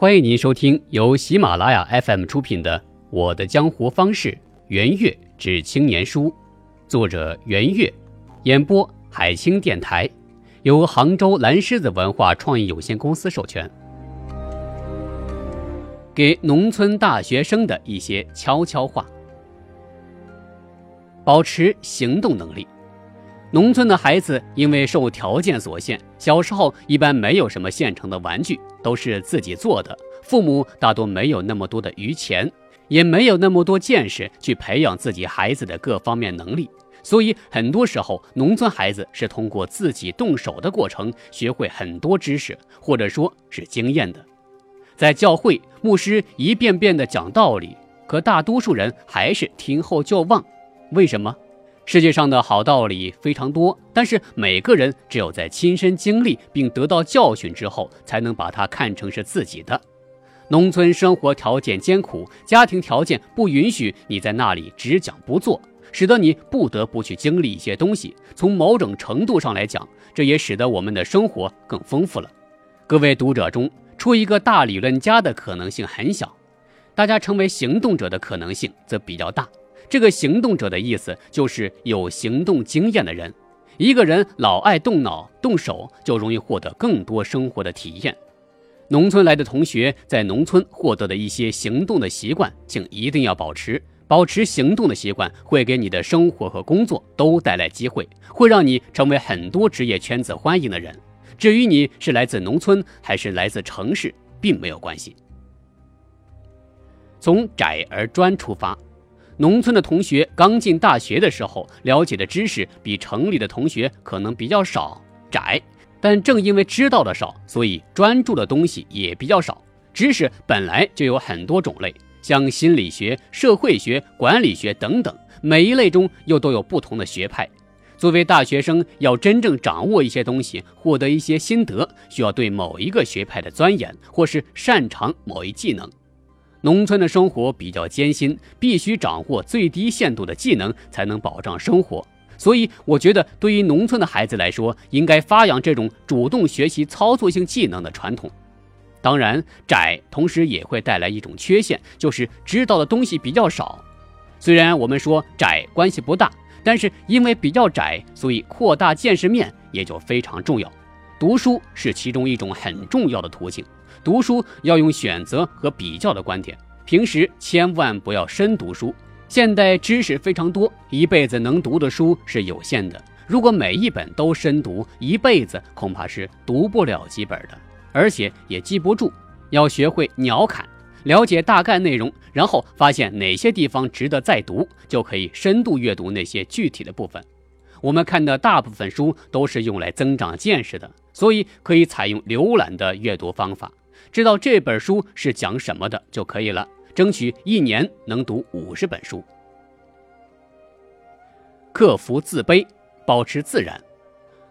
欢迎您收听由喜马拉雅 FM 出品的《我的江湖方式·圆月之青年书》，作者圆月，演播海清电台，由杭州蓝狮子文化创意有限公司授权。给农村大学生的一些悄悄话：保持行动能力。农村的孩子因为受条件所限，小时候一般没有什么现成的玩具，都是自己做的。父母大多没有那么多的余钱，也没有那么多见识去培养自己孩子的各方面能力，所以很多时候，农村孩子是通过自己动手的过程学会很多知识，或者说是经验的。在教会，牧师一遍遍地讲道理，可大多数人还是听后就忘。为什么？世界上的好道理非常多，但是每个人只有在亲身经历并得到教训之后，才能把它看成是自己的。农村生活条件艰苦，家庭条件不允许你在那里只讲不做，使得你不得不去经历一些东西。从某种程度上来讲，这也使得我们的生活更丰富了。各位读者中出一个大理论家的可能性很小，大家成为行动者的可能性则比较大。这个行动者的意思就是有行动经验的人。一个人老爱动脑动手，就容易获得更多生活的体验。农村来的同学在农村获得的一些行动的习惯，请一定要保持。保持行动的习惯，会给你的生活和工作都带来机会，会让你成为很多职业圈子欢迎的人。至于你是来自农村还是来自城市，并没有关系。从窄而专出发。农村的同学刚进大学的时候，了解的知识比城里的同学可能比较少、窄。但正因为知道的少，所以专注的东西也比较少。知识本来就有很多种类，像心理学、社会学、管理学等等，每一类中又都有不同的学派。作为大学生，要真正掌握一些东西，获得一些心得，需要对某一个学派的钻研，或是擅长某一技能。农村的生活比较艰辛，必须掌握最低限度的技能才能保障生活。所以，我觉得对于农村的孩子来说，应该发扬这种主动学习操作性技能的传统。当然，窄同时也会带来一种缺陷，就是知道的东西比较少。虽然我们说窄关系不大，但是因为比较窄，所以扩大见识面也就非常重要。读书是其中一种很重要的途径。读书要用选择和比较的观点，平时千万不要深读书。现代知识非常多，一辈子能读的书是有限的。如果每一本都深读，一辈子恐怕是读不了几本的，而且也记不住。要学会鸟瞰，了解大概内容，然后发现哪些地方值得再读，就可以深度阅读那些具体的部分。我们看的大部分书都是用来增长见识的，所以可以采用浏览的阅读方法。知道这本书是讲什么的就可以了，争取一年能读五十本书。克服自卑，保持自然。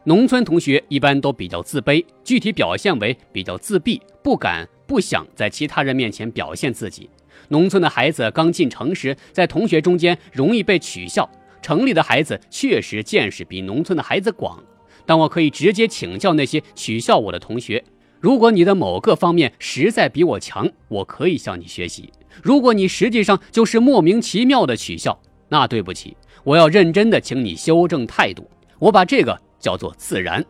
农村同学一般都比较自卑，具体表现为比较自闭，不敢、不想在其他人面前表现自己。农村的孩子刚进城时，在同学中间容易被取笑；城里的孩子确实见识比农村的孩子广，但我可以直接请教那些取笑我的同学。如果你的某个方面实在比我强，我可以向你学习；如果你实际上就是莫名其妙的取笑，那对不起，我要认真的请你修正态度。我把这个叫做自然。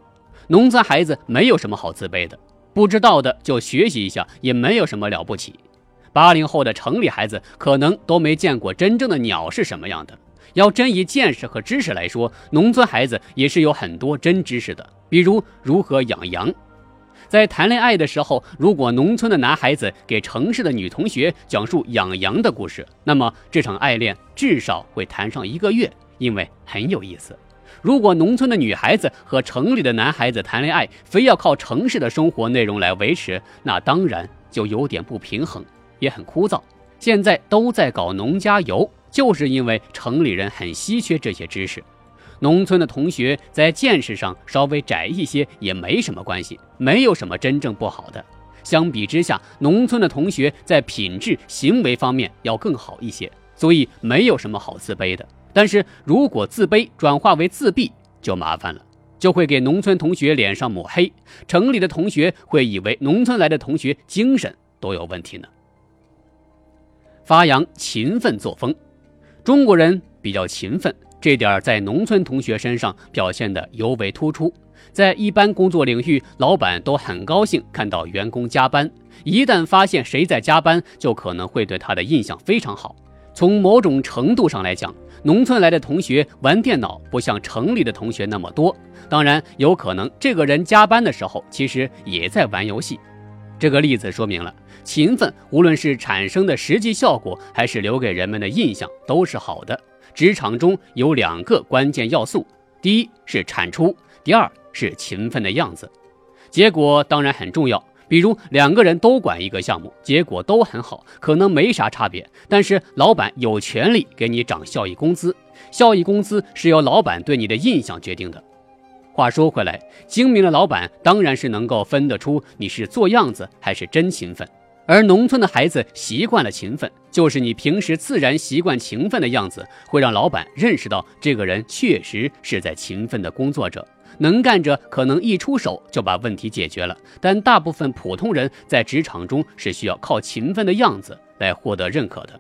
农村孩子没有什么好自卑的，不知道的就学习一下，也没有什么了不起。八零后的城里孩子可能都没见过真正的鸟是什么样的。要真以见识和知识来说，农村孩子也是有很多真知识的，比如如何养羊。在谈恋爱的时候，如果农村的男孩子给城市的女同学讲述养羊的故事，那么这场爱恋至少会谈上一个月，因为很有意思。如果农村的女孩子和城里的男孩子谈恋爱，非要靠城市的生活内容来维持，那当然就有点不平衡，也很枯燥。现在都在搞农家游，就是因为城里人很稀缺这些知识。农村的同学在见识上稍微窄一些也没什么关系，没有什么真正不好的。相比之下，农村的同学在品质、行为方面要更好一些，所以没有什么好自卑的。但是如果自卑转化为自闭，就麻烦了，就会给农村同学脸上抹黑。城里的同学会以为农村来的同学精神都有问题呢。发扬勤奋作风，中国人比较勤奋，这点在农村同学身上表现的尤为突出。在一般工作领域，老板都很高兴看到员工加班，一旦发现谁在加班，就可能会对他的印象非常好。从某种程度上来讲，农村来的同学玩电脑不像城里的同学那么多。当然，有可能这个人加班的时候其实也在玩游戏。这个例子说明了，勤奋无论是产生的实际效果，还是留给人们的印象，都是好的。职场中有两个关键要素：第一是产出，第二是勤奋的样子。结果当然很重要，比如两个人都管一个项目，结果都很好，可能没啥差别，但是老板有权利给你涨效益工资，效益工资是由老板对你的印象决定的。话说回来，精明的老板当然是能够分得出你是做样子还是真勤奋。而农村的孩子习惯了勤奋，就是你平时自然习惯勤奋的样子，会让老板认识到这个人确实是在勤奋的工作者。能干者可能一出手就把问题解决了，但大部分普通人在职场中是需要靠勤奋的样子来获得认可的，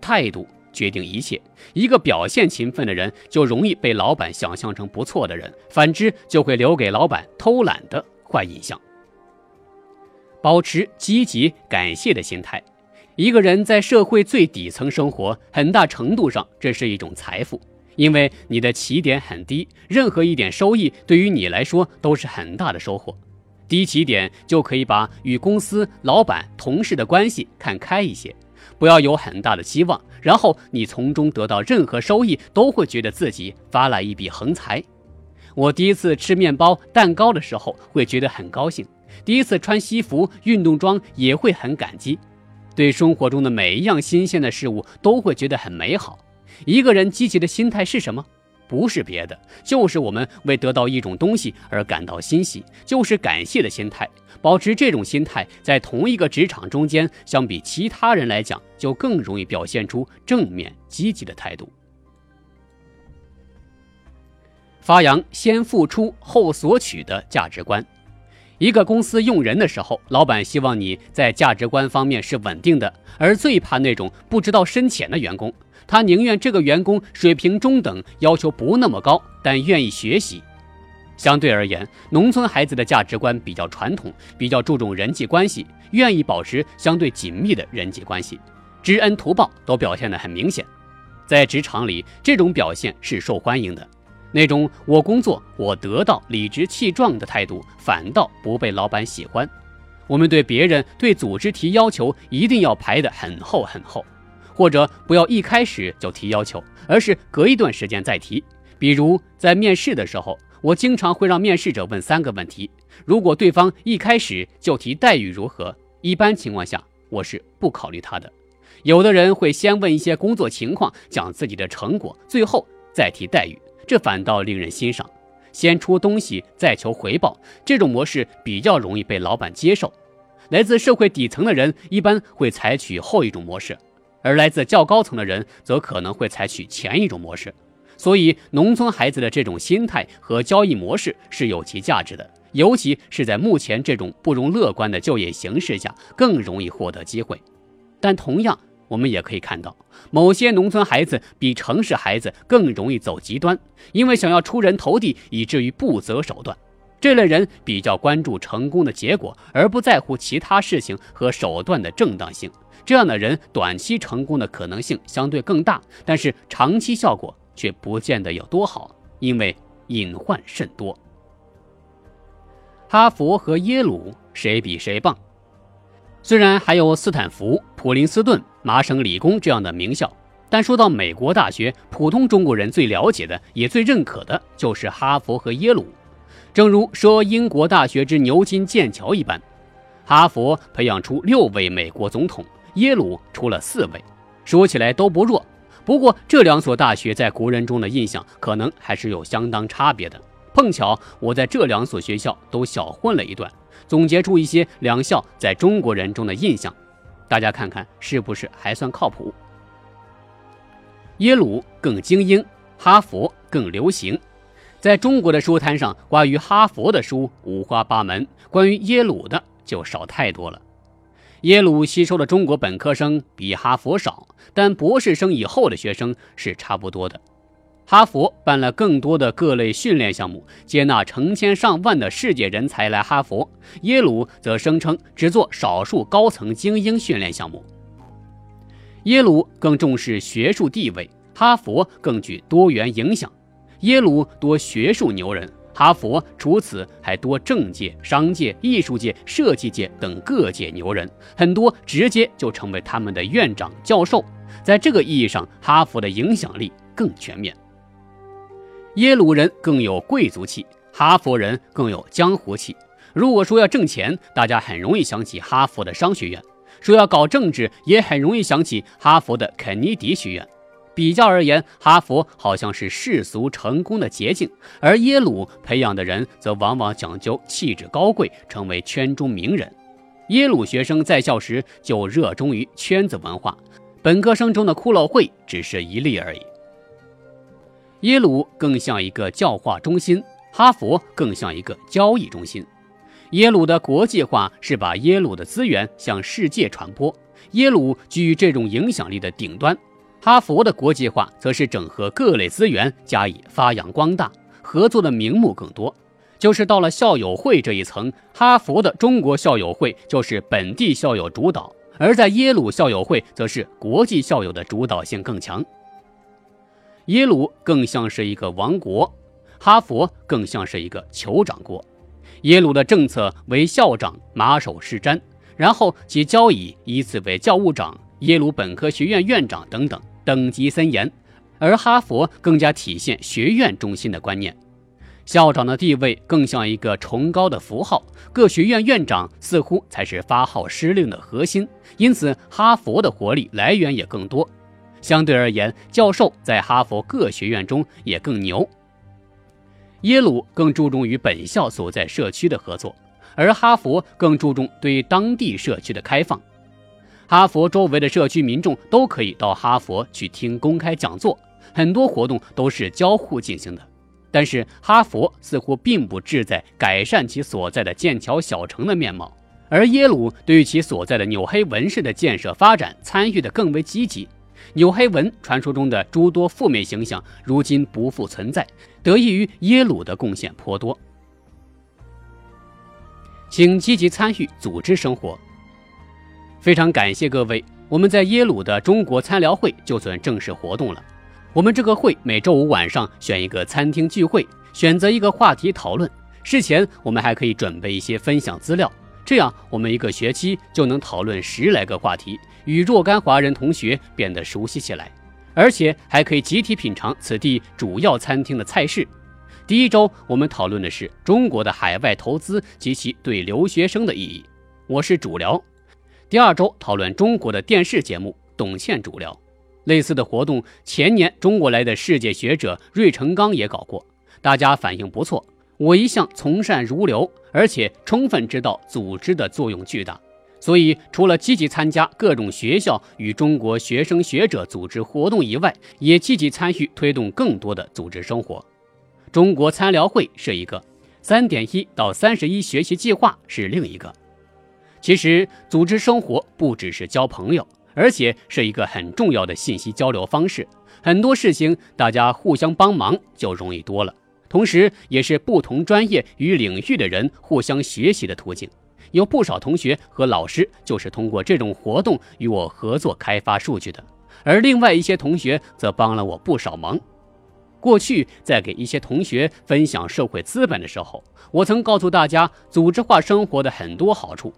态度。决定一切。一个表现勤奋的人，就容易被老板想象成不错的人；反之，就会留给老板偷懒的坏印象。保持积极感谢的心态。一个人在社会最底层生活，很大程度上这是一种财富，因为你的起点很低，任何一点收益对于你来说都是很大的收获。低起点就可以把与公司、老板、同事的关系看开一些。不要有很大的期望，然后你从中得到任何收益，都会觉得自己发了一笔横财。我第一次吃面包、蛋糕的时候，会觉得很高兴；第一次穿西服、运动装，也会很感激。对生活中的每一样新鲜的事物，都会觉得很美好。一个人积极的心态是什么？不是别的，就是我们为得到一种东西而感到欣喜，就是感谢的心态。保持这种心态，在同一个职场中间，相比其他人来讲，就更容易表现出正面积极的态度。发扬先付出后索取的价值观。一个公司用人的时候，老板希望你在价值观方面是稳定的，而最怕那种不知道深浅的员工。他宁愿这个员工水平中等，要求不那么高，但愿意学习。相对而言，农村孩子的价值观比较传统，比较注重人际关系，愿意保持相对紧密的人际关系，知恩图报都表现得很明显。在职场里，这种表现是受欢迎的。那种我工作我得到、理直气壮的态度，反倒不被老板喜欢。我们对别人、对组织提要求，一定要排得很厚很厚。或者不要一开始就提要求，而是隔一段时间再提。比如在面试的时候，我经常会让面试者问三个问题。如果对方一开始就提待遇如何，一般情况下我是不考虑他的。有的人会先问一些工作情况，讲自己的成果，最后再提待遇，这反倒令人欣赏。先出东西再求回报，这种模式比较容易被老板接受。来自社会底层的人一般会采取后一种模式。而来自较高层的人则可能会采取前一种模式，所以农村孩子的这种心态和交易模式是有其价值的，尤其是在目前这种不容乐观的就业形势下，更容易获得机会。但同样，我们也可以看到，某些农村孩子比城市孩子更容易走极端，因为想要出人头地，以至于不择手段。这类人比较关注成功的结果，而不在乎其他事情和手段的正当性。这样的人短期成功的可能性相对更大，但是长期效果却不见得有多好，因为隐患甚多。哈佛和耶鲁谁比谁棒？虽然还有斯坦福、普林斯顿、麻省理工这样的名校，但说到美国大学，普通中国人最了解的也最认可的就是哈佛和耶鲁。正如说英国大学之牛津、剑桥一般，哈佛培养出六位美国总统。耶鲁出了四位，说起来都不弱。不过这两所大学在国人中的印象可能还是有相当差别的。碰巧我在这两所学校都小混了一段，总结出一些两校在中国人中的印象，大家看看是不是还算靠谱？耶鲁更精英，哈佛更流行。在中国的书摊上，关于哈佛的书五花八门，关于耶鲁的就少太多了。耶鲁吸收的中国本科生比哈佛少，但博士生以后的学生是差不多的。哈佛办了更多的各类训练项目，接纳成千上万的世界人才来哈佛。耶鲁则声称只做少数高层精英训练项目。耶鲁更重视学术地位，哈佛更具多元影响。耶鲁多学术牛人。哈佛除此还多政界、商界、艺术界、设计界等各界牛人，很多直接就成为他们的院长、教授。在这个意义上，哈佛的影响力更全面。耶鲁人更有贵族气，哈佛人更有江湖气。如果说要挣钱，大家很容易想起哈佛的商学院；说要搞政治，也很容易想起哈佛的肯尼迪学院。比较而言，哈佛好像是世俗成功的捷径，而耶鲁培养的人则往往讲究气质高贵，成为圈中名人。耶鲁学生在校时就热衷于圈子文化，本科生中的骷髅会只是一例而已。耶鲁更像一个教化中心，哈佛更像一个交易中心。耶鲁的国际化是把耶鲁的资源向世界传播，耶鲁居于这种影响力的顶端。哈佛的国际化则是整合各类资源加以发扬光大，合作的名目更多。就是到了校友会这一层，哈佛的中国校友会就是本地校友主导，而在耶鲁校友会则是国际校友的主导性更强。耶鲁更像是一个王国，哈佛更像是一个酋长国。耶鲁的政策为校长马首是瞻，然后其交椅依次为教务长。耶鲁本科学院院长等等等级森严，而哈佛更加体现学院中心的观念，校长的地位更像一个崇高的符号，各学院院长似乎才是发号施令的核心，因此哈佛的活力来源也更多。相对而言，教授在哈佛各学院中也更牛。耶鲁更注重与本校所在社区的合作，而哈佛更注重对当地社区的开放。哈佛周围的社区民众都可以到哈佛去听公开讲座，很多活动都是交互进行的。但是哈佛似乎并不志在改善其所在的剑桥小城的面貌，而耶鲁对于其所在的纽黑文市的建设发展参与的更为积极。纽黑文传说中的诸多负面形象如今不复存在，得益于耶鲁的贡献颇多。请积极参与组织生活。非常感谢各位，我们在耶鲁的中国参聊会就算正式活动了。我们这个会每周五晚上选一个餐厅聚会，选择一个话题讨论。事前我们还可以准备一些分享资料，这样我们一个学期就能讨论十来个话题，与若干华人同学变得熟悉起来，而且还可以集体品尝此地主要餐厅的菜式。第一周我们讨论的是中国的海外投资及其对留学生的意义，我是主聊。第二周讨论中国的电视节目，董倩主聊。类似的活动，前年中国来的世界学者芮成钢也搞过，大家反应不错。我一向从善如流，而且充分知道组织的作用巨大，所以除了积极参加各种学校与中国学生学者组织活动以外，也积极参与推动更多的组织生活。中国参聊会是一个，三点一到三十一学习计划是另一个。其实，组织生活不只是交朋友，而且是一个很重要的信息交流方式。很多事情大家互相帮忙就容易多了，同时也是不同专业与领域的人互相学习的途径。有不少同学和老师就是通过这种活动与我合作开发数据的，而另外一些同学则帮了我不少忙。过去在给一些同学分享社会资本的时候，我曾告诉大家组织化生活的很多好处。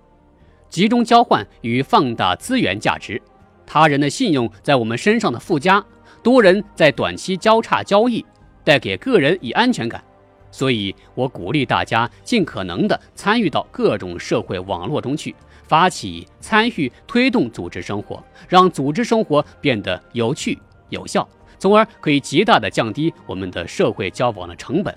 集中交换与放大资源价值，他人的信用在我们身上的附加，多人在短期交叉交易，带给个人以安全感。所以我鼓励大家尽可能的参与到各种社会网络中去，发起参与推动组织生活，让组织生活变得有趣有效，从而可以极大的降低我们的社会交往的成本。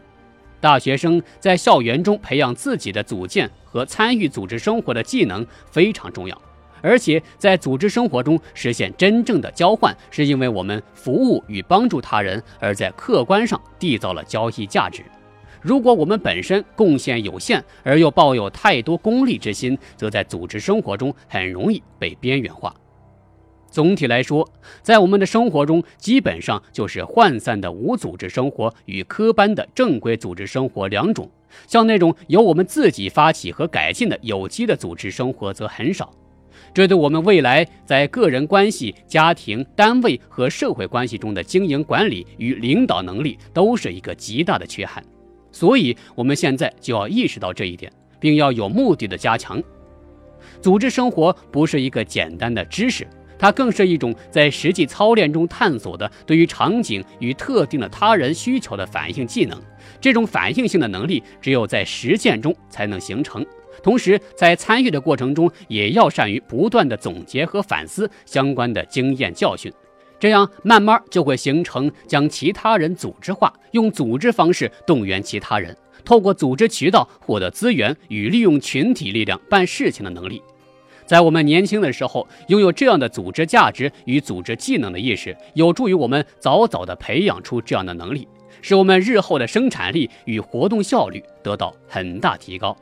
大学生在校园中培养自己的组建和参与组织生活的技能非常重要，而且在组织生活中实现真正的交换，是因为我们服务与帮助他人，而在客观上缔造了交易价值。如果我们本身贡献有限，而又抱有太多功利之心，则在组织生活中很容易被边缘化。总体来说，在我们的生活中，基本上就是涣散的无组织生活与科班的正规组织生活两种。像那种由我们自己发起和改进的有机的组织生活则很少。这对我们未来在个人关系、家庭、单位和社会关系中的经营管理与领导能力都是一个极大的缺憾。所以，我们现在就要意识到这一点，并要有目的的加强。组织生活不是一个简单的知识。它更是一种在实际操练中探索的对于场景与特定的他人需求的反应技能。这种反应性的能力只有在实践中才能形成。同时，在参与的过程中，也要善于不断的总结和反思相关的经验教训，这样慢慢就会形成将其他人组织化，用组织方式动员其他人，透过组织渠道获得资源与利用群体力量办事情的能力。在我们年轻的时候，拥有这样的组织价值与组织技能的意识，有助于我们早早地培养出这样的能力，使我们日后的生产力与活动效率得到很大提高。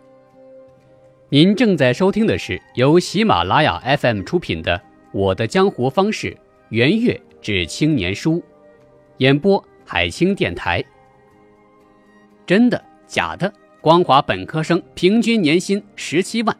您正在收听的是由喜马拉雅 FM 出品的《我的江湖方式·圆月至青年书》，演播海清电台。真的假的？光华本科生平均年薪十七万。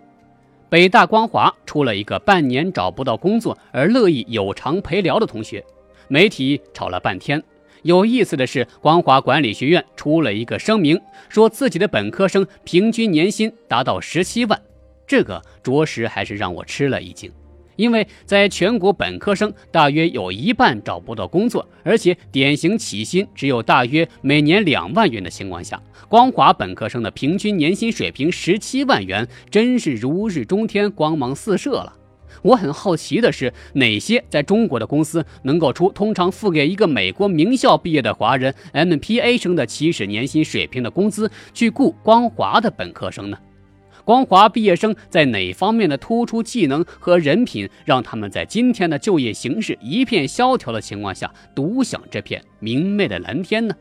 北大光华出了一个半年找不到工作而乐意有偿陪聊的同学，媒体吵了半天。有意思的是，光华管理学院出了一个声明，说自己的本科生平均年薪达到十七万，这个着实还是让我吃了一惊。因为在全国本科生大约有一半找不到工作，而且典型起薪只有大约每年两万元的情况下，光华本科生的平均年薪水平十七万元，真是如日中天、光芒四射了。我很好奇的是，哪些在中国的公司能够出通常付给一个美国名校毕业的华人 MPA 生的起始年薪水平的工资，去雇光华的本科生呢？光华毕业生在哪方面的突出技能和人品，让他们在今天的就业形势一片萧条的情况下，独享这片明媚的蓝天呢？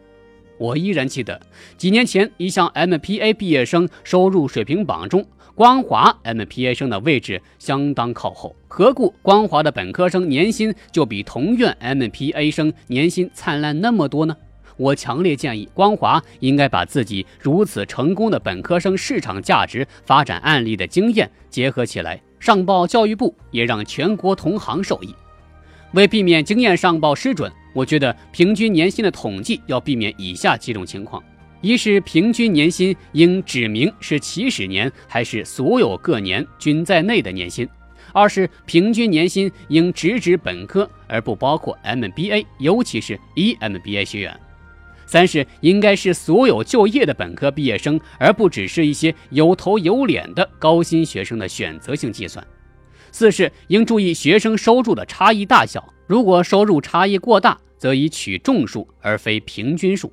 我依然记得几年前一项 MPA 毕业生收入水平榜中，光华 MPA 生的位置相当靠后。何故光华的本科生年薪就比同院 MPA 生年薪灿烂那么多呢？我强烈建议光华应该把自己如此成功的本科生市场价值发展案例的经验结合起来，上报教育部，也让全国同行受益。为避免经验上报失准，我觉得平均年薪的统计要避免以下几种情况：一是平均年薪应指明是起始年还是所有各年均在内的年薪；二是平均年薪应直指本科而不包括 MBA，尤其是 EMBA 学员。三是应该是所有就业的本科毕业生，而不只是一些有头有脸的高薪学生的选择性计算。四是应注意学生收入的差异大小，如果收入差异过大，则以取众数而非平均数。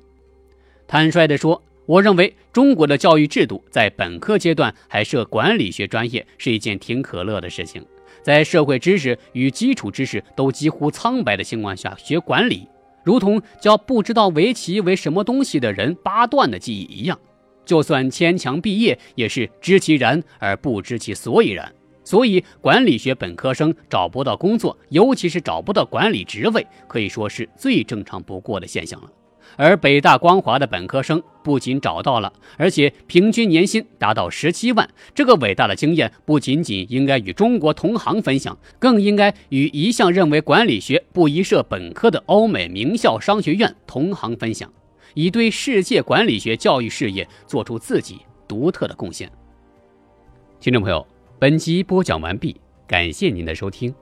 坦率地说，我认为中国的教育制度在本科阶段还设管理学专业是一件挺可乐的事情，在社会知识与基础知识都几乎苍白的情况下学管理。如同教不知道围棋为什么东西的人八段的记忆一样，就算牵强毕业，也是知其然而不知其所以然。所以，管理学本科生找不到工作，尤其是找不到管理职位，可以说是最正常不过的现象了。而北大光华的本科生不仅找到了，而且平均年薪达到十七万。这个伟大的经验不仅仅应该与中国同行分享，更应该与一向认为管理学不宜设本科的欧美名校商学院同行分享，以对世界管理学教育事业做出自己独特的贡献。听众朋友，本集播讲完毕，感谢您的收听。